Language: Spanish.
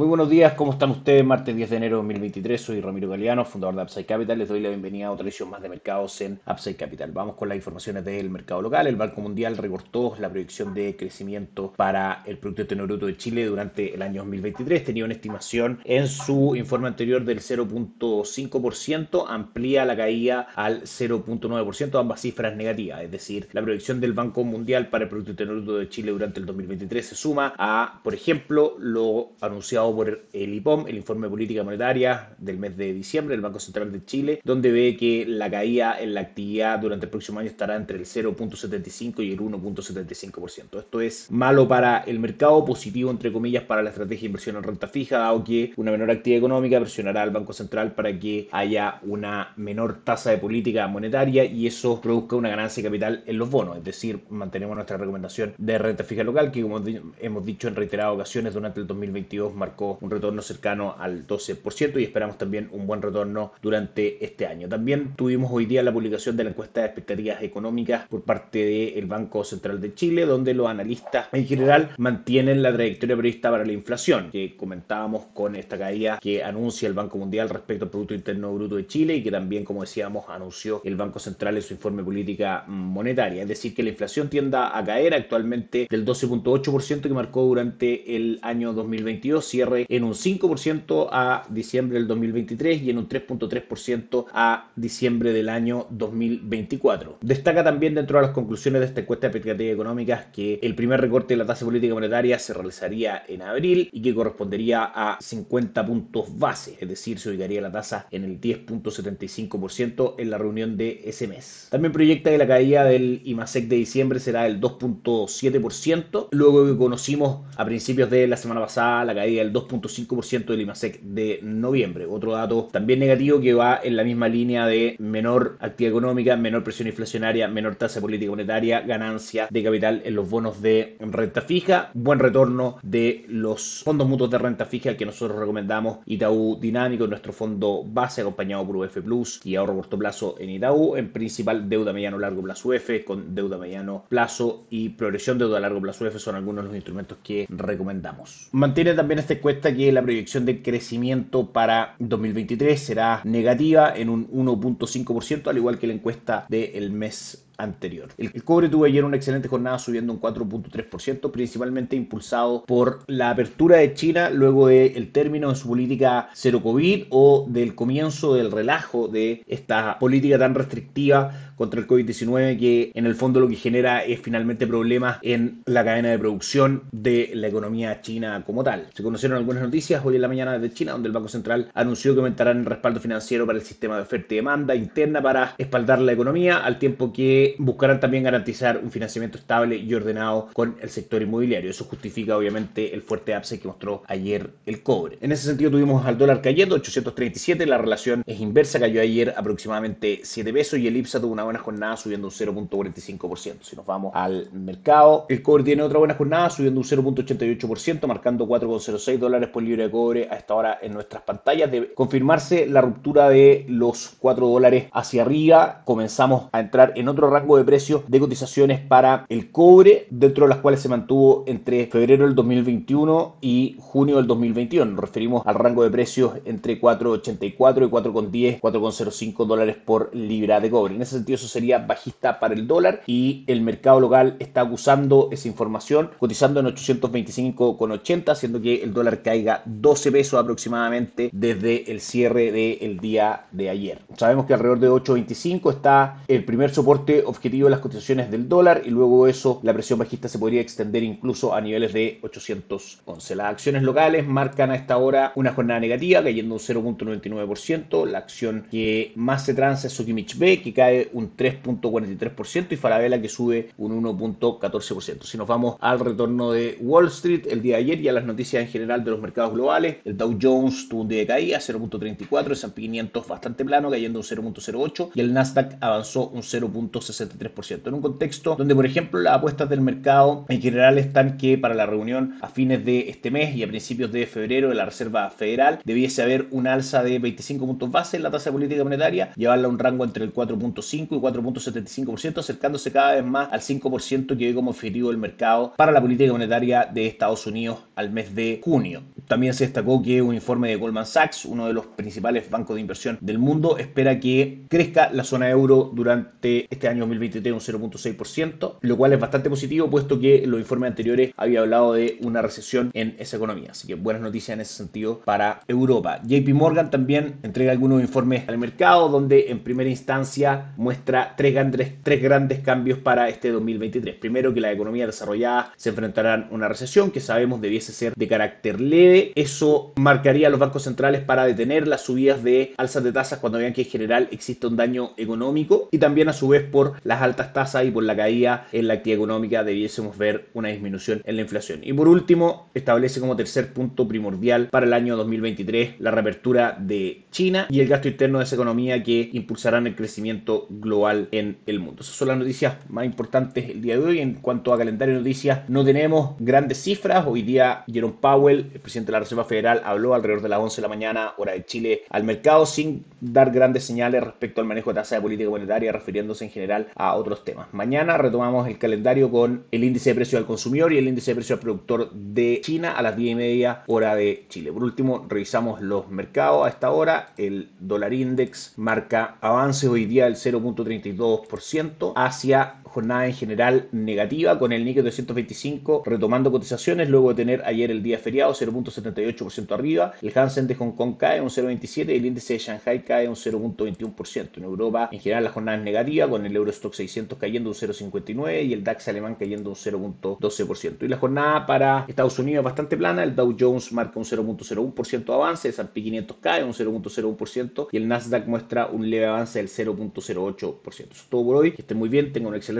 Muy buenos días, ¿cómo están ustedes? Martes 10 de enero de 2023, soy Ramiro Galeano, fundador de Upside Capital. Les doy la bienvenida a otra edición más de mercados en Upside Capital. Vamos con las informaciones del mercado local. El Banco Mundial recortó la proyección de crecimiento para el Producto Interno Bruto de Chile durante el año 2023. Tenía una estimación en su informe anterior del 0.5%, amplía la caída al 0.9%, ambas cifras negativas. Es decir, la proyección del Banco Mundial para el Producto Interno Bruto de Chile durante el 2023 se suma a, por ejemplo, lo anunciado por el IPOM, el Informe de Política Monetaria del mes de diciembre del Banco Central de Chile, donde ve que la caída en la actividad durante el próximo año estará entre el 0.75 y el 1.75%. Esto es malo para el mercado, positivo entre comillas para la estrategia de inversión en renta fija, dado que una menor actividad económica presionará al Banco Central para que haya una menor tasa de política monetaria y eso produzca una ganancia de capital en los bonos. Es decir, mantenemos nuestra recomendación de renta fija local, que como hemos dicho en reiteradas ocasiones durante el 2022 marcó un retorno cercano al 12% y esperamos también un buen retorno durante este año. También tuvimos hoy día la publicación de la encuesta de expectativas económicas por parte del Banco Central de Chile, donde los analistas en general mantienen la trayectoria prevista para la inflación, que comentábamos con esta caída que anuncia el Banco Mundial respecto al Producto Interno Bruto de Chile y que también, como decíamos, anunció el Banco Central en su informe política monetaria. Es decir, que la inflación tienda a caer actualmente del 12.8% que marcó durante el año 2022, en un 5% a diciembre del 2023 y en un 3.3% a diciembre del año 2024. Destaca también dentro de las conclusiones de esta encuesta de expectativas económicas que el primer recorte de la tasa política monetaria se realizaría en abril y que correspondería a 50 puntos base, es decir, se ubicaría la tasa en el 10.75% en la reunión de ese mes. También proyecta que la caída del IMASEC de diciembre será del 2.7%, luego que conocimos a principios de la semana pasada la caída del 2.5% del IMASEC de noviembre. Otro dato también negativo que va en la misma línea de menor actividad económica, menor presión inflacionaria, menor tasa política monetaria, ganancia de capital en los bonos de renta fija, buen retorno de los fondos mutuos de renta fija que nosotros recomendamos, Itaú Dinámico, nuestro fondo base acompañado por UF Plus y ahorro corto plazo en Itaú, en principal deuda mediano largo plazo UF con deuda mediano plazo y progresión deuda largo plazo UF son algunos de los instrumentos que recomendamos. Mantiene también este cuesta que la proyección de crecimiento para 2023 será negativa en un 1.5%, al igual que la encuesta del mes anterior. El, cobre tuvo ayer una excelente jornada subiendo un 4.3%, principalmente impulsado por la apertura de China luego del término de su política cero COVID o del comienzo del relajo de esta política tan restrictiva contra el COVID-19 que en el fondo lo que genera es finalmente problemas en la cadena de producción de la economía china como tal. Se conocieron algunas noticias hoy en la mañana de China donde el Banco Central anunció que aumentarán el respaldo financiero para el sistema de oferta y demanda interna para espaldar la economía al tiempo que buscarán también garantizar un financiamiento estable y ordenado con el sector inmobiliario. Eso justifica obviamente el fuerte upside que mostró ayer el cobre. En ese sentido tuvimos al dólar cayendo 837, la relación es inversa, cayó ayer aproximadamente 7 pesos y el IPSA tuvo una buena jornada subiendo un 0.45%. Si nos vamos al mercado, el cobre tiene otra buena jornada subiendo un 0.88%, marcando 4.06 dólares por libra de cobre a esta hora en nuestras pantallas. De confirmarse la ruptura de los 4 dólares hacia arriba, comenzamos a entrar en otro rango de precios de cotizaciones para el cobre, dentro de las cuales se mantuvo entre febrero del 2021 y junio del 2021. Nos referimos al rango de precios entre 4.84 y 4.10, 4.05 dólares por libra de cobre. En ese sentido, eso sería bajista para el dólar y el mercado local está acusando esa información, cotizando en 825,80, haciendo que el dólar caiga 12 pesos aproximadamente desde el cierre del día de ayer. Sabemos que alrededor de 8.25 está el primer soporte objetivo de las cotizaciones del dólar y luego eso la presión bajista se podría extender incluso a niveles de 811. Las acciones locales marcan a esta hora una jornada negativa cayendo un 0.99%, la acción que más se transa es Sokimich B que cae un 3.43% y Falabella que sube un 1.14%. Si nos vamos al retorno de Wall Street el día de ayer y a las noticias en general de los mercados globales, el Dow Jones tuvo un día de caída 0.34, el S&P 500 bastante plano cayendo un 0.08 y el Nasdaq avanzó un 0.60 0.63%. En un contexto donde, por ejemplo, las apuestas del mercado en general están que para la reunión a fines de este mes y a principios de febrero de la Reserva Federal debiese haber un alza de 25 puntos base en la tasa política monetaria, llevarla a un rango entre el 4.5 y 4.75%, acercándose cada vez más al 5% que ve como objetivo del mercado para la política monetaria de Estados Unidos al mes de junio. También se destacó que un informe de Goldman Sachs, uno de los principales bancos de inversión del mundo, espera que crezca la zona euro durante este año 2023 un 0.6%, lo cual es bastante positivo puesto que los informes anteriores había hablado de una recesión en esa economía. Así que buenas noticias en ese sentido para Europa. JP Morgan también entrega algunos informes al mercado donde en primera instancia muestra tres grandes, tres grandes cambios para este 2023. Primero que las economías desarrolladas se enfrentarán a una recesión que sabemos debiese ser de carácter leve. Eso marcaría a los bancos centrales para detener las subidas de alzas de tasas cuando vean que en general existe un daño económico y también a su vez por las altas tasas y por la caída en la actividad económica debiésemos ver una disminución en la inflación. Y por último, establece como tercer punto primordial para el año 2023 la reapertura de China y el gasto interno de esa economía que impulsarán el crecimiento global en el mundo. Esas son las noticias más importantes el día de hoy. En cuanto a calendario de noticias, no tenemos grandes cifras. Hoy día Jerome Powell, el presidente de la Reserva Federal, habló alrededor de las 11 de la mañana, hora de Chile, al mercado sin dar grandes señales respecto al manejo de tasa de política monetaria, refiriéndose en general a otros temas. Mañana retomamos el calendario con el índice de precio al consumidor y el índice de precio al productor de China a las 10 y media hora de Chile. Por último, revisamos los mercados a esta hora. El dólar index marca avance hoy día del 0.32% hacia jornada en general negativa con el Nikkei 225 retomando cotizaciones luego de tener ayer el día feriado 0.78% arriba. El Hansen de Hong Kong cae un 0.27 y el índice de Shanghai cae un 0.21%. En Europa en general la jornada es negativa con el Eurostock 600 cayendo un 0.59 y el DAX alemán cayendo un 0.12%. Y la jornada para Estados Unidos es bastante plana. El Dow Jones marca un 0.01% de avance, el S&P 500 cae un 0.01% y el Nasdaq muestra un leve avance del 0.08%. Eso es todo por hoy. Que estén muy bien, tengan un excelente